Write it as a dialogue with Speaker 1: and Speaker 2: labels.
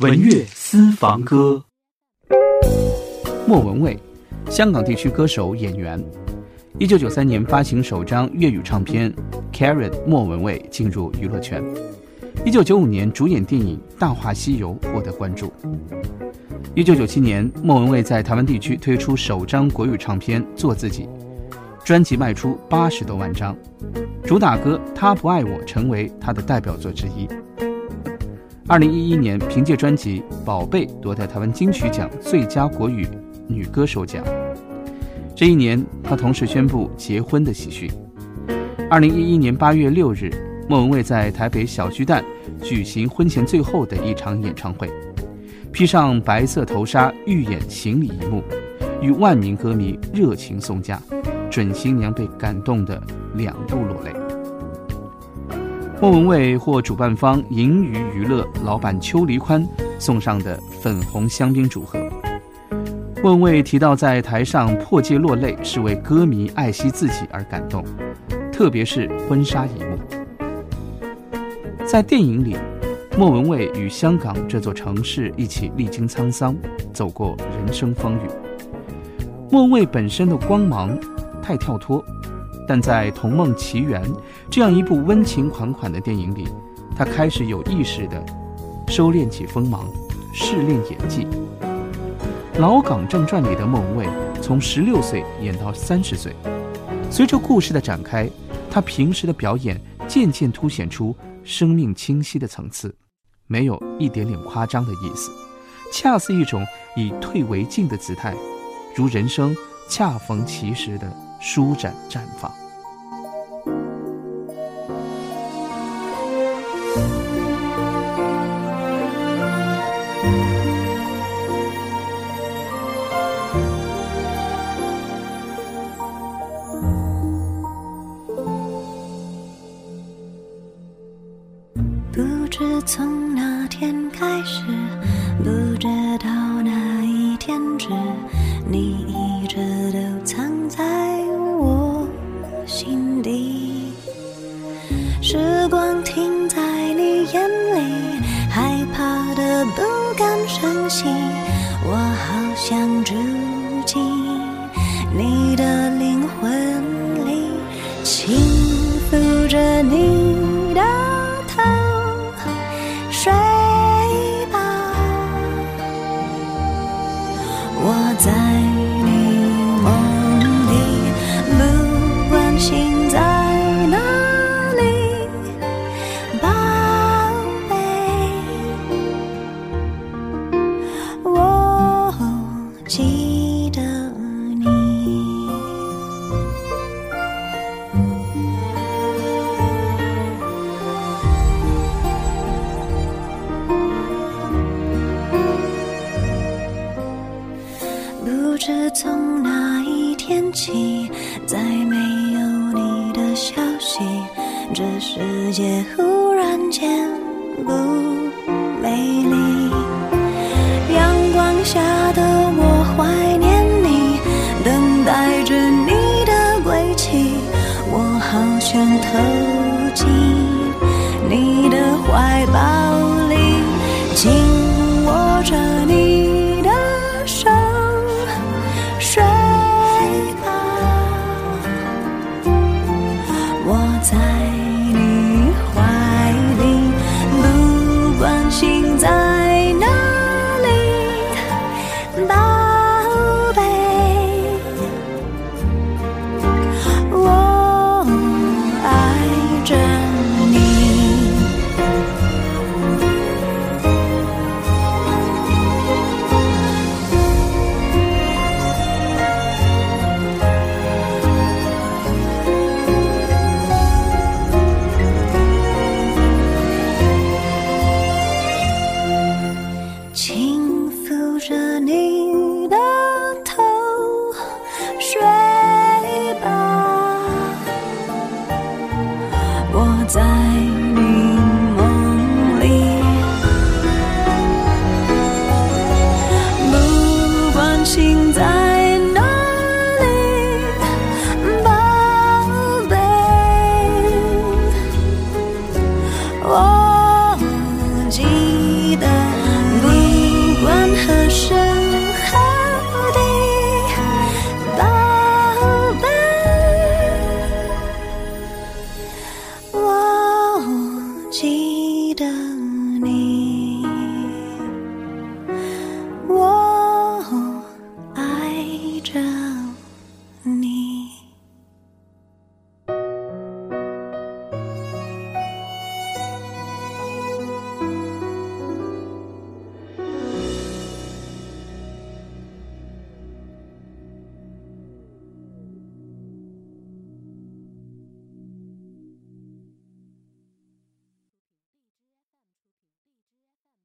Speaker 1: 文乐私房歌。莫文蔚，香港地区歌手、演员。一九九三年发行首张粤语唱片《Karen》，莫文蔚进入娱乐圈。一九九五年主演电影《大话西游》，获得关注。一九九七年，莫文蔚在台湾地区推出首张国语唱片《做自己》，专辑卖出八十多万张，主打歌《他不爱我》成为他的代表作之一。二零一一年，凭借专辑《宝贝》夺得台湾金曲奖最佳国语女歌手奖。这一年，她同时宣布结婚的喜讯。二零一一年八月六日，莫文蔚在台北小巨蛋举行婚前最后的一场演唱会，披上白色头纱，预演行礼一幕，与万名歌迷热情送嫁，准新娘被感动的两度落泪。莫文蔚获主办方银娱娱乐老板邱黎宽送上的粉红香槟组合。莫文蔚提到，在台上破戒落泪是为歌迷爱惜自己而感动，特别是婚纱一幕。在电影里，莫文蔚与香港这座城市一起历经沧桑，走过人生风雨。莫文蔚本身的光芒太跳脱。但在《童梦奇缘》这样一部温情款款的电影里，他开始有意识地收敛起锋芒，试炼演技。《老港正传》里的孟文蔚从十六岁演到三十岁，随着故事的展开，他平时的表演渐渐凸显出生命清晰的层次，没有一点点夸张的意思，恰似一种以退为进的姿态，如人生恰逢其时的。舒展绽放。
Speaker 2: 不知从哪天开始，不知道哪一天止，你光停在你眼里，害怕的不敢声息，我好想住进你从那一天起，再没有你的消息，这世界忽然间不美丽。阳光下的我怀念你，等待着你的归期，我好想投进你的怀抱里，紧握着。的你。